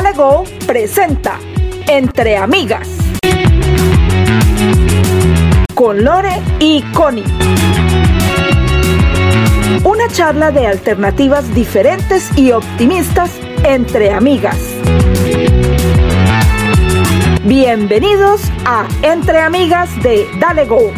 Dale Go presenta Entre Amigas con Lore y Connie. Una charla de alternativas diferentes y optimistas entre amigas. Bienvenidos a Entre Amigas de Dale Go.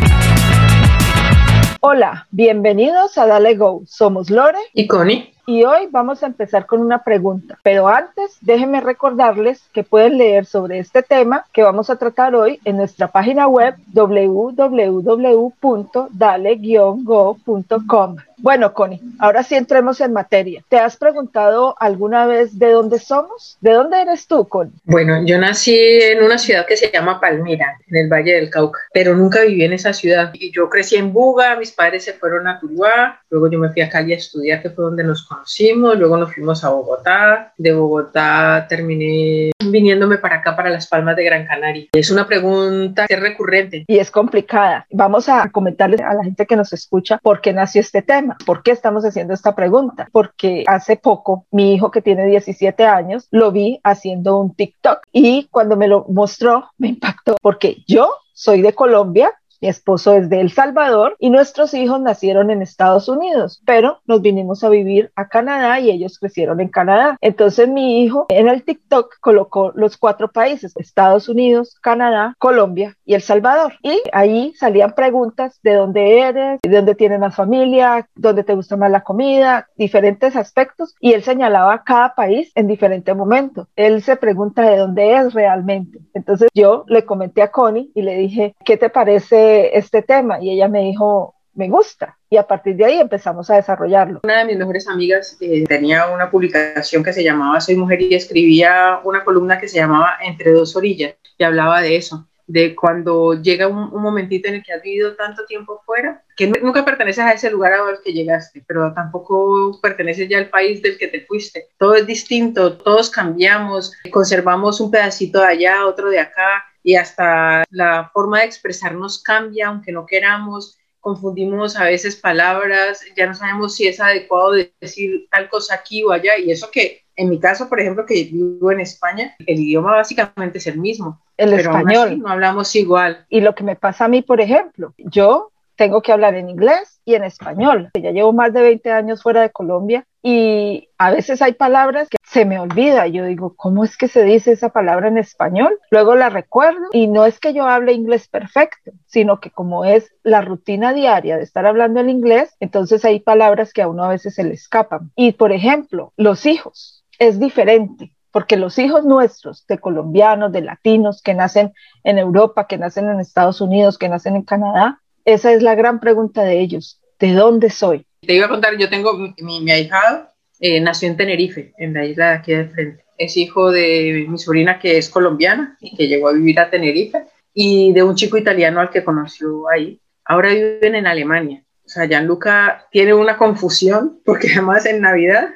Hola, bienvenidos a Dale Go. Somos Lore y Connie y hoy vamos a empezar con una pregunta. Pero antes, déjenme recordarles que pueden leer sobre este tema que vamos a tratar hoy en nuestra página web www.dale-go.com. Bueno, Connie, ahora sí entremos en materia. ¿Te has preguntado alguna vez de dónde somos? ¿De dónde eres tú, Connie? Bueno, yo nací en una ciudad que se llama Palmira, en el Valle del Cauca, pero nunca viví en esa ciudad. Y yo crecí en Buga, mis padres se fueron a Tuluá, luego yo me fui a Cali a estudiar, que fue donde nos conocimos, luego nos fuimos a Bogotá, de Bogotá terminé viniéndome para acá, para las Palmas de Gran Canaria. Es una pregunta que es recurrente. Y es complicada. Vamos a comentarles a la gente que nos escucha por qué nació este tema, por qué estamos haciendo esta pregunta. Porque hace poco mi hijo que tiene 17 años lo vi haciendo un TikTok y cuando me lo mostró me impactó porque yo soy de Colombia, mi esposo es de El Salvador y nuestros hijos nacieron en Estados Unidos, pero nos vinimos a vivir a Canadá y ellos crecieron en Canadá. Entonces mi hijo en el TikTok colocó los cuatro países, Estados Unidos, Canadá, Colombia y El Salvador. Y ahí salían preguntas de dónde eres, de dónde tienes más familia, dónde te gusta más la comida, diferentes aspectos. Y él señalaba cada país en diferente momento. Él se pregunta de dónde es realmente. Entonces yo le comenté a Connie y le dije, ¿qué te parece? Este tema y ella me dijo, me gusta. Y a partir de ahí empezamos a desarrollarlo. Una de mis mejores amigas eh, tenía una publicación que se llamaba Soy Mujer y escribía una columna que se llamaba Entre dos orillas y hablaba de eso, de cuando llega un, momentito en el que has vivido tanto tiempo fuera, que nunca perteneces a ese lugar al que llegaste, pero tampoco perteneces ya al país del que te fuiste. Todo es distinto, todos cambiamos, conservamos un pedacito de allá, otro de acá, y hasta la forma de expresarnos cambia, aunque no queramos, confundimos a veces palabras, ya no sabemos si es adecuado decir tal cosa aquí o allá, y eso que en mi caso, por ejemplo, que vivo en España, el idioma básicamente es el mismo. El español. no hablamos igual. Y lo que me pasa a mí, por ejemplo, yo tengo que hablar en inglés y en español. Ya llevo más de 20 años fuera de Colombia y a veces hay palabras que se me olvida. Yo digo, ¿cómo es que se dice esa palabra en español? Luego la recuerdo y no es que yo hable inglés perfecto, sino que como es la rutina diaria de estar hablando el inglés, entonces hay palabras que a uno a veces se le escapan. Y por ejemplo, los hijos es diferente porque los hijos nuestros de colombianos, de latinos que nacen en Europa, que nacen en Estados Unidos, que nacen en Canadá, esa es la gran pregunta de ellos. ¿De dónde soy? Te iba a contar, yo tengo mi, mi ahijado, eh, nació en Tenerife, en la isla de aquí de frente. Es hijo de mi sobrina que es colombiana y que llegó a vivir a Tenerife y de un chico italiano al que conoció ahí. Ahora viven en Alemania. O sea, Gianluca tiene una confusión porque además en Navidad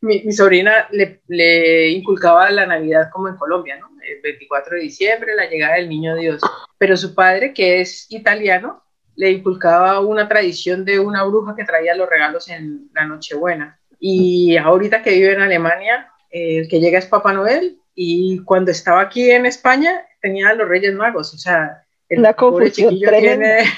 mi, mi sobrina le, le, inculcaba la Navidad como en Colombia, ¿no? El 24 de diciembre, la llegada del niño Dios. Pero su padre, que es italiano, le inculcaba una tradición de una bruja que traía los regalos en la Nochebuena. Y ahorita que vive en Alemania, el que llega es Papá Noel y cuando estaba aquí en España tenía a los Reyes Magos, o sea, el la pobre chiquillo tiene...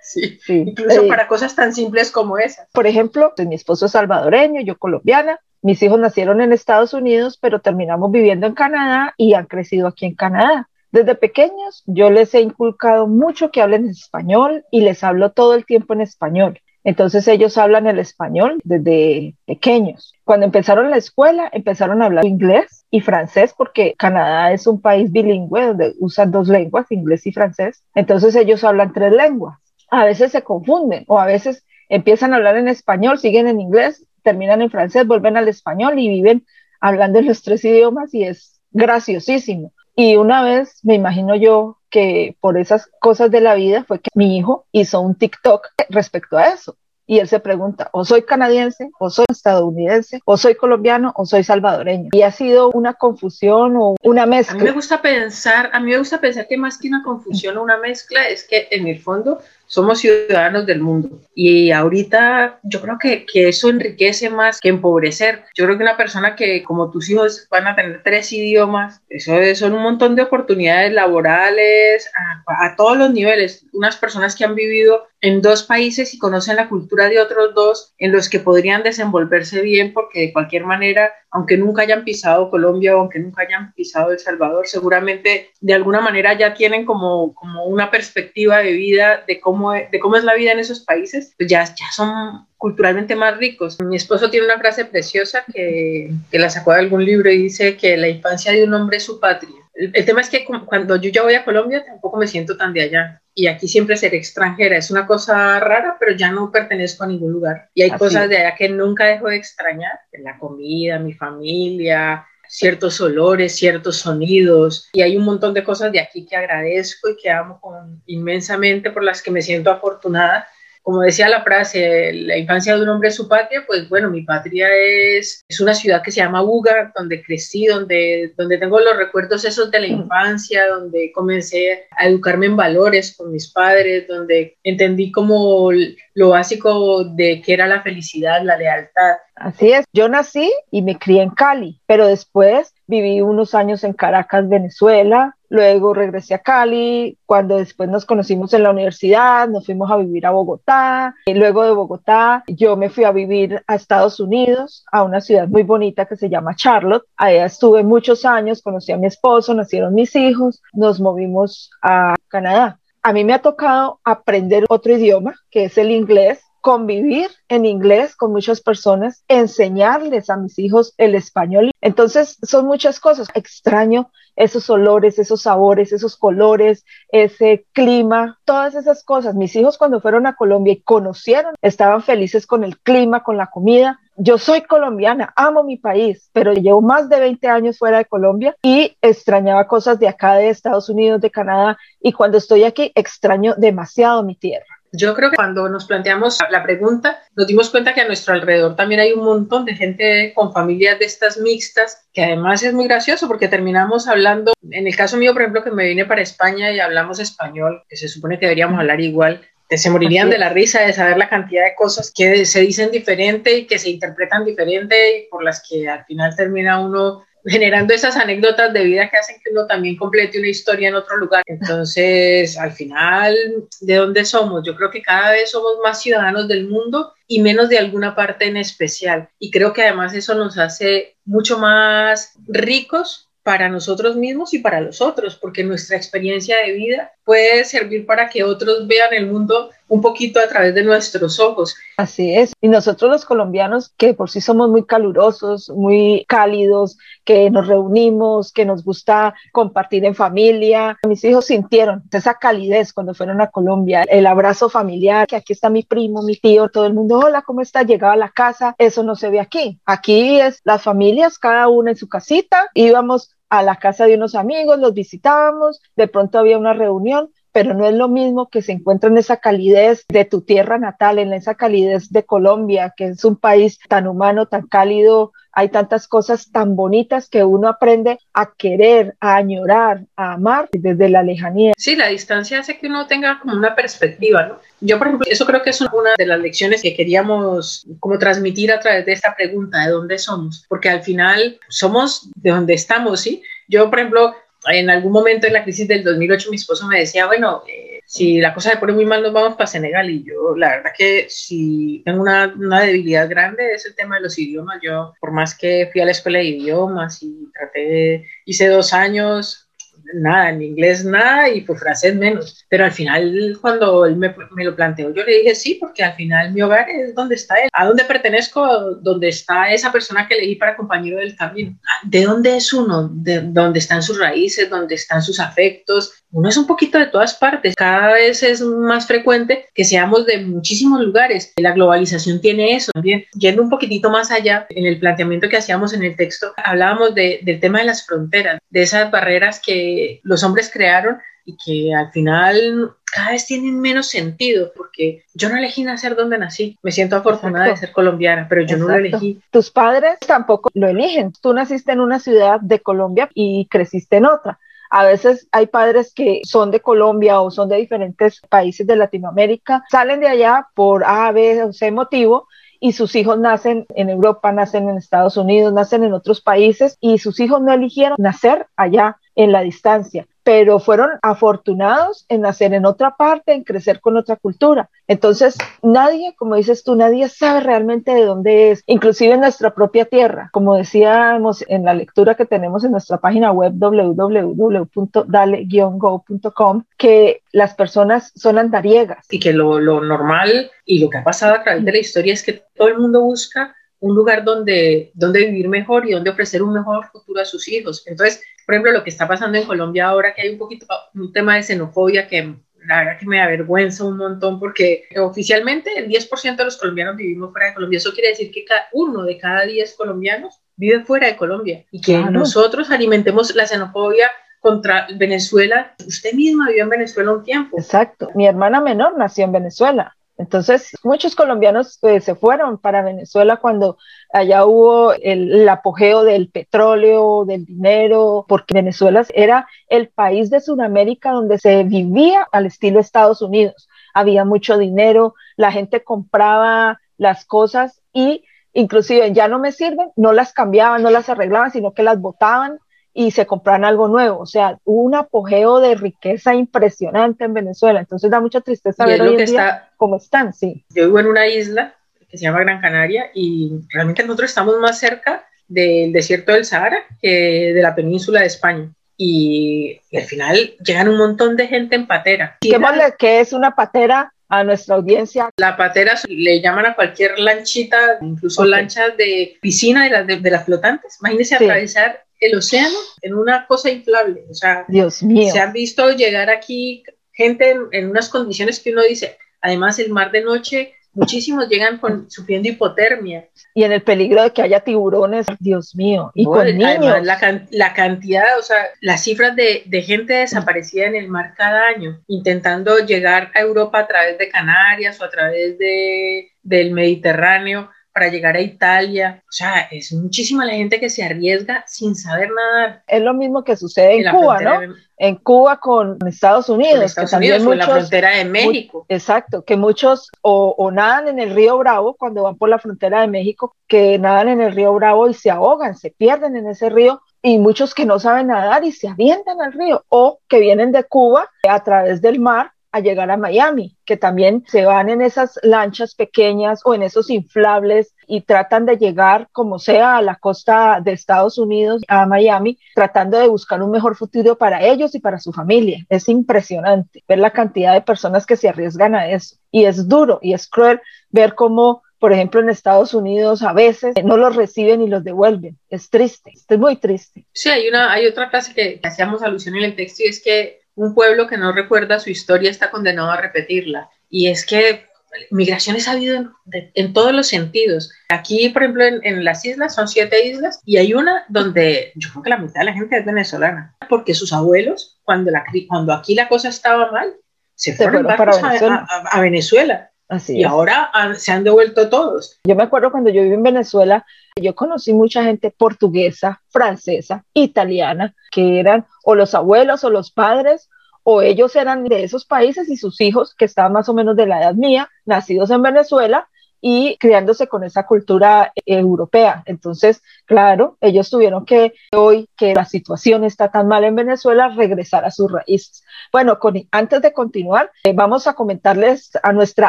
Sí, sí. incluso para cosas tan simples como esas. Por ejemplo, pues, mi esposo es salvadoreño, yo colombiana, mis hijos nacieron en Estados Unidos, pero terminamos viviendo en Canadá y han crecido aquí en Canadá. Desde pequeños yo les he inculcado mucho que hablen español y les hablo todo el tiempo en español. Entonces ellos hablan el español desde pequeños. Cuando empezaron la escuela, empezaron a hablar inglés y francés porque Canadá es un país bilingüe donde usan dos lenguas, inglés y francés. Entonces ellos hablan tres lenguas. A veces se confunden o a veces empiezan a hablar en español, siguen en inglés, terminan en francés, vuelven al español y viven hablando en los tres idiomas y es graciosísimo. Y una vez, me imagino yo que por esas cosas de la vida fue que mi hijo hizo un TikTok respecto a eso. Y él se pregunta, o soy canadiense, o soy estadounidense, o soy colombiano, o soy salvadoreño. Y ha sido una confusión o una mezcla. A mí me gusta pensar, a mí me gusta pensar que más que una confusión o una mezcla es que en el fondo somos ciudadanos del mundo. Y ahorita yo creo que, que, eso enriquece más que empobrecer. Yo creo que una persona que como tus hijos van a tener tres idiomas, eso son un montón de oportunidades laborales a, a todos los niveles. Unas personas que han vivido en dos países y conocen la cultura de otros dos en los que podrían desenvolverse bien porque de cualquier manera, aunque nunca hayan pisado Colombia o aunque nunca hayan pisado El Salvador, seguramente de alguna manera ya tienen como, como una perspectiva de vida de cómo, de cómo es la vida en esos países, pues ya, ya son culturalmente más ricos. Mi esposo tiene una frase preciosa que, que la sacó de algún libro y dice que la infancia de un hombre es su patria. El, tema es que cuando yo ya voy a Colombia tampoco me siento tan de allá. Y aquí siempre ser extranjera. Es una cosa rara, pero ya no pertenezco a ningún lugar. Y hay cosas de allá que nunca dejo de extrañar, la comida, mi familia, ciertos olores, ciertos sonidos, y hay un montón de cosas de aquí que agradezco y que amo con, inmensamente, por las que me siento afortunada como decía la frase, la infancia de un hombre es su patria, pues bueno, mi patria es, es una ciudad que se llama Buga, donde crecí, donde, donde tengo los recuerdos esos de la infancia, donde comencé a educarme en valores con mis padres, donde entendí como lo básico de qué era la felicidad, la lealtad. Así es, yo nací y me crié en Cali, pero después viví unos años en Caracas, Venezuela, luego regresé a Cali, cuando después nos conocimos en la universidad, nos fuimos a vivir a Bogotá, y luego de Bogotá yo me fui a vivir a Estados Unidos, a una ciudad muy bonita que se llama Charlotte, allá estuve muchos años, conocí a mi esposo, nacieron mis hijos, nos movimos a Canadá. A mí me ha tocado aprender otro idioma, que es el inglés, convivir en inglés con muchas personas, enseñarles a mis hijos el español. Entonces, son muchas cosas. Extraño esos olores, esos sabores, esos colores, ese clima, todas esas cosas. Mis hijos cuando fueron a Colombia y conocieron, estaban felices con el clima, con la comida. Yo soy colombiana, amo mi país, pero llevo más de 20 años fuera de Colombia y extrañaba cosas de acá, de Estados Unidos, de Canadá, y cuando estoy aquí extraño demasiado mi tierra. Yo creo que cuando nos planteamos la pregunta, nos dimos cuenta que a nuestro alrededor también hay un montón de gente con familias de estas mixtas, que además es muy gracioso porque terminamos hablando, en el caso mío, por ejemplo, que me vine para España y hablamos español, que se supone que deberíamos hablar igual, se morirían de la risa de saber la cantidad de cosas que se dicen diferente y que se interpretan diferente y por las que al final termina uno generando esas anécdotas de vida que hacen que uno también complete una historia en otro lugar. Entonces, al final, ¿de dónde somos? Yo creo que cada vez somos más ciudadanos del mundo y menos de alguna parte en especial. Y creo que además eso nos hace mucho más ricos para nosotros mismos y para los otros, porque nuestra experiencia de vida puede servir para que otros vean el mundo un poquito a través de nuestros ojos. Así es. Y nosotros los colombianos, que por sí somos muy calurosos, muy cálidos, que nos reunimos, que nos gusta compartir en familia, mis hijos sintieron esa calidez cuando fueron a Colombia, el abrazo familiar, que aquí está mi primo, mi tío, todo el mundo, hola, ¿cómo está? Llegaba a la casa, eso no se ve aquí. Aquí es las familias, cada una en su casita, íbamos a la casa de unos amigos, los visitábamos, de pronto había una reunión, pero no es lo mismo que se encuentra en esa calidez de tu tierra natal, en esa calidez de Colombia, que es un país tan humano, tan cálido, hay tantas cosas tan bonitas que uno aprende a querer, a añorar, a amar desde la lejanía. Sí, la distancia hace que uno tenga como una perspectiva, ¿no? Yo, por ejemplo, eso creo que es una de las lecciones que queríamos como transmitir a través de esta pregunta, ¿de dónde somos? Porque al final somos de donde estamos, ¿sí? Yo, por ejemplo, en algún momento en la crisis del 2008 mi esposo me decía, bueno, eh, si la cosa se pone muy mal nos vamos para Senegal y yo la verdad que si tengo una, una, debilidad grande es el tema de los idiomas. Yo por más que fui a la escuela de idiomas y traté, hice dos años, nada, en inglés nada y por francés menos. Pero al final, cuando él me, me, lo planteó, yo le dije sí, porque al final mi hogar es donde está él. ¿A dónde pertenezco? Donde está esa persona que elegí para compañero del camino. ¿De dónde es uno? ¿De dónde están sus raíces? ¿Dónde están sus afectos? Uno es un poquito de todas partes. Cada vez es más frecuente que seamos de muchísimos lugares. La globalización tiene eso también. Yendo un poquitito más allá, en el planteamiento que hacíamos en el texto, hablábamos de, del tema de las fronteras, de esas barreras que los hombres crearon y que al final cada vez tienen menos sentido, porque yo no elegí nacer donde nací. Me siento afortunada Exacto. de ser colombiana, pero yo Exacto. no lo elegí. Tus padres tampoco lo eligen. Tú naciste en una ciudad de Colombia y creciste en otra. A veces hay padres que son de Colombia o son de diferentes países de Latinoamérica, salen de allá por A, B o C motivo y sus hijos nacen en Europa, nacen en Estados Unidos, nacen en otros países y sus hijos no eligieron nacer allá en la distancia pero fueron afortunados en nacer en otra parte, en crecer con otra cultura. Entonces, nadie, como dices tú, nadie sabe realmente de dónde es, inclusive en nuestra propia tierra. Como decíamos en la lectura que tenemos en nuestra página web www.dale-go.com, que las personas son andariegas. Y que lo, lo normal y lo que ha pasado a través de la historia es que todo el mundo busca un lugar donde, donde vivir mejor y donde ofrecer un mejor futuro a sus hijos. Entonces, por ejemplo, lo que está pasando en Colombia ahora, que hay un poquito un tema de xenofobia que la verdad que me avergüenza un montón porque oficialmente el 10% de los colombianos vivimos fuera de Colombia. Eso quiere decir que cada uno de cada 10 colombianos vive fuera de Colombia y que nosotros alimentemos la xenofobia contra Venezuela. Usted misma vivió en Venezuela un tiempo. Exacto. Mi hermana menor nació en Venezuela. Entonces, muchos colombianos eh, se fueron para Venezuela cuando allá hubo el, apogeo del petróleo, del dinero, porque Venezuela era el país de Sudamérica donde se vivía al estilo Estados Unidos. Había mucho dinero, la gente compraba las cosas y inclusive ya no me sirven, no las cambiaban, no las arreglaban, sino que las botaban y se compran algo nuevo. O sea, hubo un apogeo de riqueza impresionante en Venezuela. Entonces da mucha tristeza ver hoy en día cómo están, sí. Yo vivo en una isla que se llama Gran Canaria y realmente nosotros estamos más cerca del desierto del Sahara que de la península de España. Y, al final llegan un montón de gente en patera. ¿Qué es una patera? a nuestra audiencia. La patera le llaman a cualquier lanchita, incluso lanchas de piscina de las, de, las flotantes. Imagínense atravesar el océano en una cosa inflable. O sea, Dios mío. Se han visto llegar aquí gente en, unas condiciones que uno dice, además el mar de noche, muchísimos llegan con, sufriendo hipotermia. Y en el peligro de que haya tiburones, Dios mío, y con niños. La, la, cantidad, o sea, las cifras de, de, gente desaparecida en el mar cada año, intentando llegar a Europa a través de Canarias o a través de, del Mediterráneo para llegar a Italia. O sea, es muchísima la gente que se arriesga sin saber nada. Es lo mismo que sucede en, Cuba, ¿no? En Cuba con Estados Unidos, que también muchos, la frontera de México. exacto, que muchos o, o, nadan en el río Bravo cuando van por la frontera de México, que nadan en el río Bravo y se ahogan, se pierden en ese río y muchos que no saben nadar y se avientan al río o que vienen de Cuba a través del mar a llegar a Miami, que también se van en esas lanchas pequeñas o en esos inflables y tratan de llegar como sea a la costa de Estados Unidos, a Miami, tratando de buscar un mejor futuro para ellos y para su familia. Es impresionante ver la cantidad de personas que se arriesgan a eso. Y es duro y es cruel ver cómo por ejemplo, en Estados Unidos a veces no los reciben y los devuelven. Es triste, es muy triste. Sí, hay, una, hay otra frase que hacíamos alusión en el texto y es que un pueblo que no recuerda su historia está condenado a repetirla. Y es que migraciones ha habido en, todos los sentidos. Aquí, por ejemplo, en, las islas, son siete islas, y hay una donde yo creo que la mitad de la gente es venezolana, porque sus abuelos, cuando, la, cuando aquí la cosa estaba mal, se, fueron, para Venezuela. A, Venezuela. Así y ahora se han devuelto todos. Yo me acuerdo cuando yo viví en Venezuela, yo conocí mucha gente portuguesa, francesa, italiana, que eran o los abuelos o los padres o ellos eran de esos países y sus hijos, que estaban más o menos de la edad mía, nacidos en Venezuela y criándose con esa cultura europea. Entonces, claro, ellos tuvieron que, hoy que la situación está tan mal en Venezuela, regresar a sus raíces. Bueno, antes de continuar, eh, vamos a comentarles a nuestra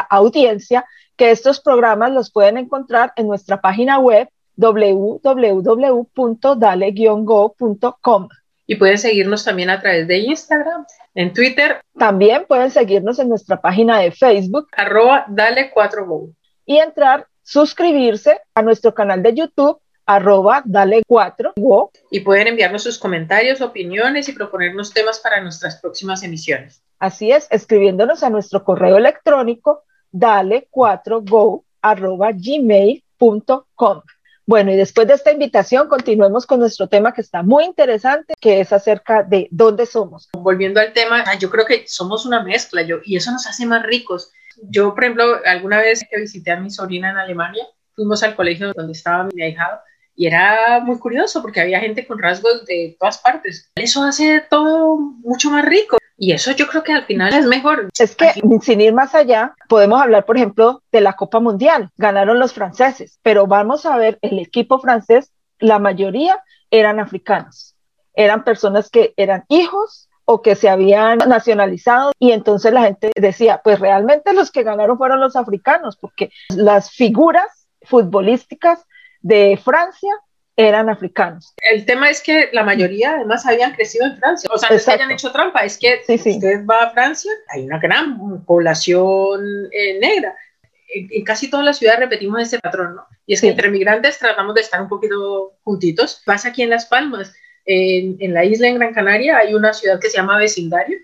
audiencia que estos programas los pueden encontrar en nuestra página web www.dale-go.com. Y pueden seguirnos también a través de Instagram, en Twitter. También pueden seguirnos en nuestra página de Facebook. Arroba Dale 4Go. Y entrar, suscribirse a nuestro canal de YouTube arroba dale 4 go. Y pueden enviarnos sus comentarios, opiniones y proponernos temas para nuestras próximas emisiones. Así es, escribiéndonos a nuestro correo electrónico dale 4 go arroba gmail.com. Bueno, y después de esta invitación, continuemos con nuestro tema que está muy interesante, que es acerca de dónde somos. Volviendo al tema, yo creo que somos una mezcla yo, y eso nos hace más ricos. Yo, por ejemplo, alguna vez que visité a mi sobrina en Alemania, fuimos al colegio donde estaba mi ahijado y era muy curioso porque había gente con rasgos de todas partes. Eso hace todo mucho más rico. Y eso yo creo que al final es mejor. Es que sin ir más allá, podemos hablar, por ejemplo, de la Copa Mundial. Ganaron los franceses, pero vamos a ver el equipo francés, la mayoría eran africanos. Eran personas que eran hijos o que se habían nacionalizado y entonces la gente decía, pues realmente los que ganaron fueron los africanos, porque las figuras futbolísticas de Francia eran africanos. El tema es que la mayoría además habían crecido en Francia. O sea, no es que hayan hecho trampa, es que si usted va a Francia, hay una gran población eh, negra. En, casi todas las ciudades repetimos ese patrón, ¿no? Y es que entre migrantes tratamos de estar un poquito juntitos. Pasa aquí en Las Palmas, en, en, la isla en Gran Canaria, hay una ciudad que se llama Vecindario,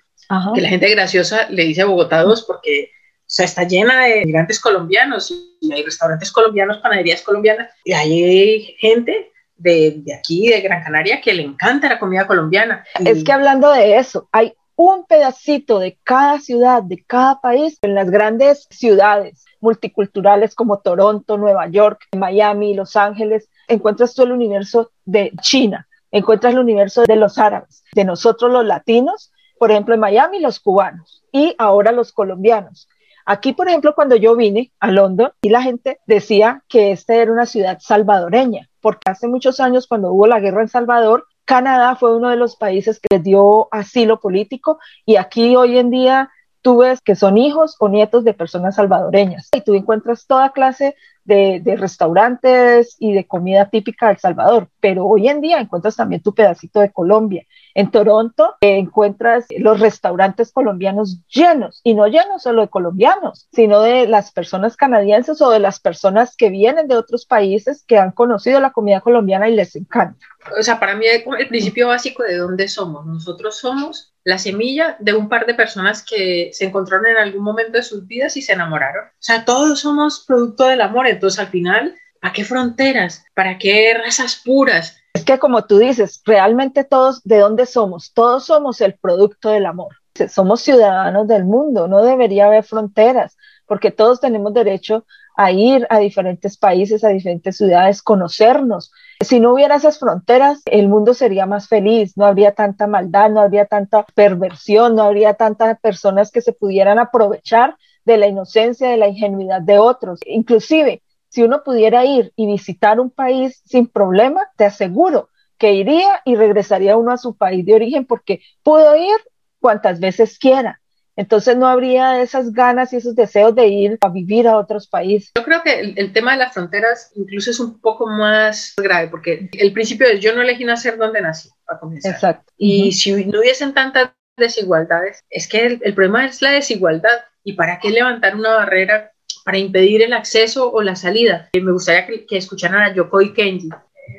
que la gente graciosa le dice Bogotá 2 porque o sea, está llena de migrantes colombianos y hay restaurantes colombianos, panaderías colombianas y hay gente de, de, aquí, de Gran Canaria, que le encanta la comida colombiana. Es que hablando de eso, hay un pedacito de cada ciudad, de cada país, en las grandes ciudades multiculturales como Toronto, Nueva York, Miami, Los Ángeles, encuentras todo el universo de China, encuentras el universo de los árabes, de nosotros los latinos, por ejemplo en Miami los cubanos y ahora los colombianos. Aquí, por ejemplo, cuando yo vine a London, y la gente decía que esta era una ciudad salvadoreña, porque hace muchos años, cuando hubo la guerra en Salvador, Canadá fue uno de los países que dio asilo político y aquí hoy en día tú ves que son hijos o nietos de personas salvadoreñas y tú encuentras toda clase de, de, restaurantes y de comida típica de El Salvador, pero hoy en día encuentras también tu pedacito de Colombia. En Toronto eh, encuentras los restaurantes colombianos llenos y no llenos solo de colombianos, sino de las personas canadienses o de las personas que vienen de otros países que han conocido la comida colombiana y les encanta. O sea, para mí el principio básico de dónde somos. Nosotros somos la semilla de un par de personas que se encontraron en algún momento de sus vidas y se enamoraron. O sea, todos somos producto del amor. Entonces, al final, ¿para qué fronteras? ¿Para qué razas puras? Es que como tú dices, realmente todos, ¿de dónde somos? Todos somos el producto del amor. Somos ciudadanos del mundo, no debería haber fronteras, porque todos tenemos derecho a ir a diferentes países, a diferentes ciudades, conocernos. Si no hubiera esas fronteras, el mundo sería más feliz, no habría tanta maldad, no habría tanta perversión, no habría tantas personas que se pudieran aprovechar de la inocencia, de la ingenuidad de otros. Inclusive, si uno pudiera ir y visitar un país sin problema, te aseguro que iría y regresaría uno a su país de origen porque pudo ir cuantas veces quiera. Entonces no habría esas ganas y esos deseos de ir a vivir a otros países. Yo creo que el, tema de las fronteras incluso es un poco más grave porque el principio es yo no elegí nacer donde nací, a comenzar. Exacto. Y si no hubiesen tantas desigualdades, es que el, el problema es la desigualdad. ¿Y para qué levantar una barrera para impedir el acceso o la salida. Eh, me gustaría que, escucharan a Yokoi Kenji.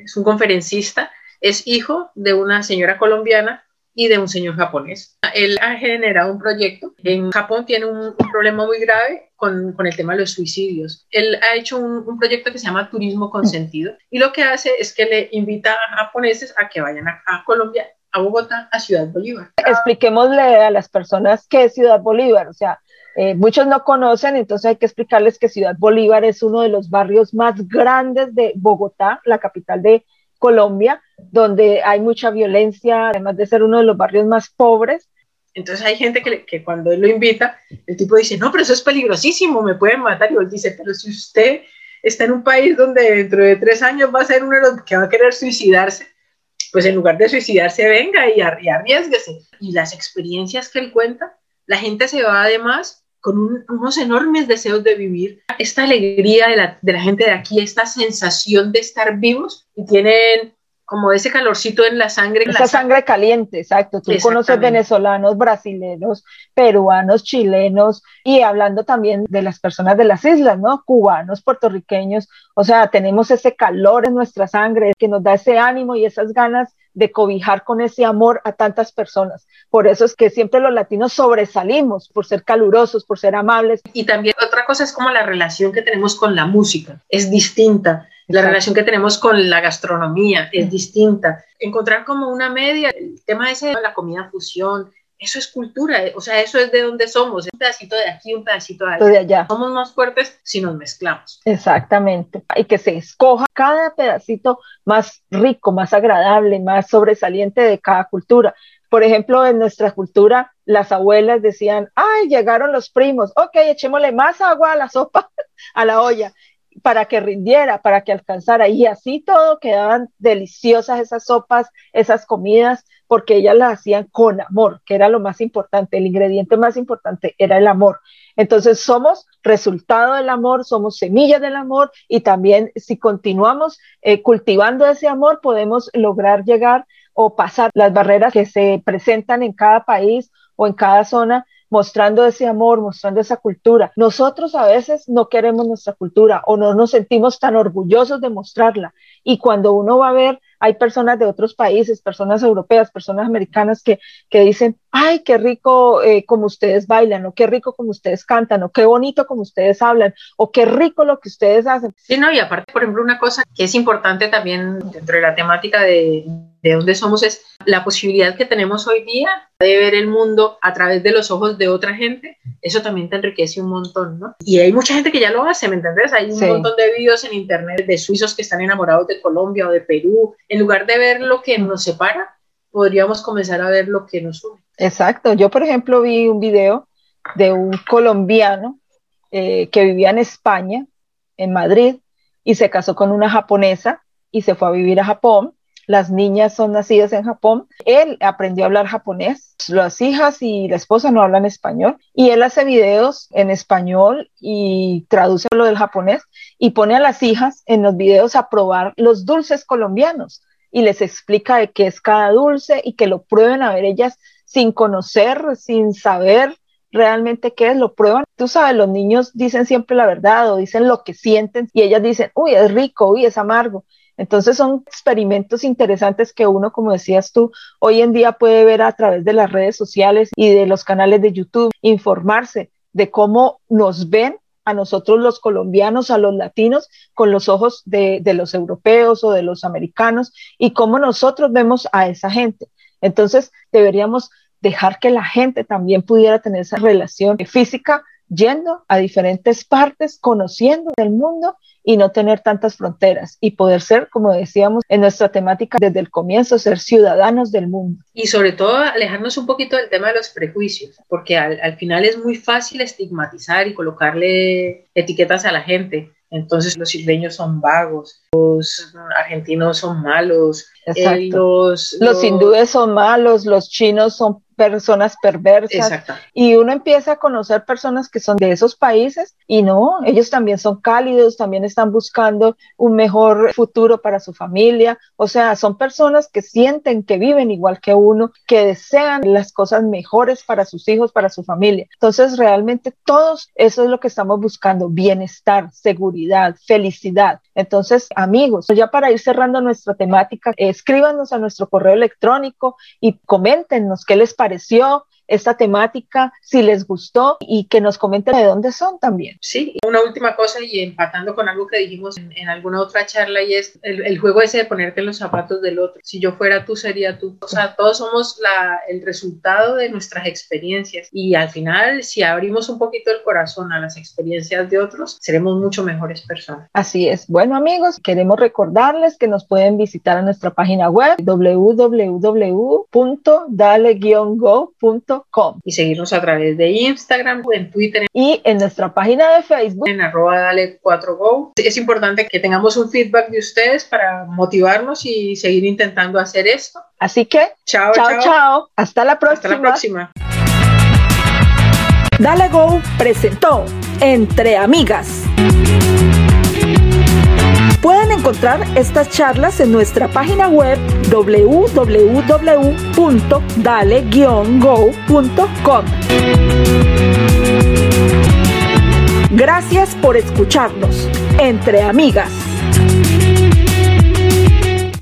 Es un conferencista, es hijo de una señora colombiana y de un señor japonés. Él ha generado un proyecto. En Japón tiene un, problema muy grave con, el tema de los suicidios. Él ha hecho un, un, proyecto que se llama Turismo Consentido y lo que hace es que le invita a japoneses a que vayan a, a Colombia, a Bogotá, a Ciudad Bolívar. Expliquémosle a las personas qué es Ciudad Bolívar. O sea, eh, muchos no conocen, entonces hay que explicarles que Ciudad Bolívar es uno de los barrios más grandes de Bogotá, la capital de Colombia, donde hay mucha violencia, además de ser uno de los barrios más pobres. Entonces hay gente que, que cuando él lo invita, el tipo dice, no, pero eso es peligrosísimo, me pueden matar. Y él dice, pero si usted está en un país donde dentro de tres años va a ser uno de los que va a querer suicidarse, pues en lugar de suicidarse, venga y, arriesguese. Y las experiencias que él cuenta, la gente se va además con unos enormes deseos de vivir, esta alegría de la, de la, gente de aquí, esta sensación de estar vivos y tienen como ese calorcito en la sangre. Esa sangre caliente, exacto. Tú conoces venezolanos, brasileños, peruanos, chilenos y hablando también de las personas de las islas, ¿no? Cubanos, puertorriqueños. O sea, tenemos ese calor en nuestra sangre que nos da ese ánimo y esas ganas de cobijar con ese amor a tantas personas. Por eso es que siempre los latinos sobresalimos por ser calurosos, por ser amables. Y también otra cosa es como la relación que tenemos con la música, es distinta. La relación que tenemos con la gastronomía es distinta. Encontrar como una media, el tema ese de la comida fusión, eso es cultura, o sea, eso es de donde somos, un pedacito de aquí, un pedacito de allá. De allá. Somos más fuertes si nos mezclamos. Exactamente. Y que se escoja cada pedacito más rico, más agradable, más sobresaliente de cada cultura. Por ejemplo, en nuestra cultura, las abuelas decían, ay, llegaron los primos, ok, echémosle más agua a la sopa, a la olla para que rindiera, para que alcanzara. Y así todo quedaban deliciosas esas sopas, esas comidas, porque ellas las hacían con amor, que era lo más importante. El ingrediente más importante era el amor. Entonces somos resultado del amor, somos semillas del amor y también si continuamos eh, cultivando ese amor podemos lograr llegar o pasar las barreras que se presentan en cada país o en cada zona mostrando ese amor, mostrando esa cultura. Nosotros a veces no queremos nuestra cultura o no nos sentimos tan orgullosos de mostrarla. Y cuando uno va a ver, hay personas de otros países, personas europeas, personas americanas que, que dicen, ay, qué rico eh, como ustedes bailan, o qué rico como ustedes cantan, o qué bonito como ustedes hablan, o qué rico lo que ustedes hacen. Sí, no, y aparte, por ejemplo, una cosa que es importante también dentro de la temática de, de dónde somos es la posibilidad que tenemos hoy día de ver el mundo a través de los ojos de otra gente, eso también te enriquece un montón, ¿no? Y hay mucha gente que ya lo hace, ¿me entiendes? Hay un montón de videos en internet de suizos que están enamorados de Colombia o de Perú. En lugar de ver lo que nos separa, podríamos comenzar a ver lo que nos une. Exacto. Yo, por ejemplo, vi un video de un colombiano eh, que vivía en España, en Madrid, y se casó con una japonesa y se fue a vivir a Japón las niñas son nacidas en Japón. Él aprendió a hablar japonés. Las hijas y la esposa no hablan español. Y él hace videos en español y traduce lo del japonés y pone a las hijas en los videos a probar los dulces colombianos y les explica de qué es cada dulce y que lo prueben a ver ellas sin conocer, sin saber realmente qué es, lo prueban. Tú sabes, los niños dicen siempre la verdad o dicen lo que sienten y ellas dicen, uy, es rico, uy, es amargo. Entonces son experimentos interesantes que uno, como decías tú, hoy en día puede ver a través de las redes sociales y de los canales de YouTube, informarse de cómo nos ven a nosotros los colombianos, a los latinos, con los ojos de, los europeos o de los americanos y cómo nosotros vemos a esa gente. Entonces deberíamos dejar que la gente también pudiera tener esa relación física yendo a diferentes partes, conociendo el mundo y no tener tantas fronteras y poder ser, como decíamos en nuestra temática desde el comienzo, ser ciudadanos del mundo. Y sobre todo alejarnos un poquito del tema de los prejuicios, porque al, al final es muy fácil estigmatizar y colocarle etiquetas a la gente. Entonces los isleños son vagos, los argentinos son malos, eh, los, los, los, hindúes son malos, los chinos son personas perversas. Y uno empieza a conocer personas que son de esos países y no, ellos también son cálidos, también están buscando un mejor futuro para su familia. O sea, son personas que sienten que viven igual que uno, que desean las cosas mejores para sus hijos, para su familia. Entonces, realmente todos eso es lo que estamos buscando, bienestar, seguridad, felicidad. Entonces, amigos, ya para ir cerrando nuestra temática, escríbanos a nuestro correo electrónico y coméntenos qué les pareció esta temática, si les gustó y que nos comenten de dónde son también. Sí, una última cosa y empatando con algo que dijimos en, alguna otra charla y es el, juego ese de ponerte en los zapatos del otro. Si yo fuera tú, sería tú. O sea, todos somos la, el resultado de nuestras experiencias y al final, si abrimos un poquito el corazón a las experiencias de otros, seremos mucho mejores personas. Así es. Bueno, amigos, queremos recordarles que nos pueden visitar a nuestra página web www.dale-go.com y seguirnos a través de Instagram, en Twitter y en nuestra página de Facebook en arroba dale 4go. Es importante que tengamos un feedback de ustedes para motivarnos y seguir intentando hacer esto. Así que, chao, chao, chao. Hasta la próxima. Hasta la próxima. Dale Go presentó Entre Amigas. Pueden encontrar estas charlas en nuestra página web www.dale-go.com. Gracias por escucharnos. Entre amigas.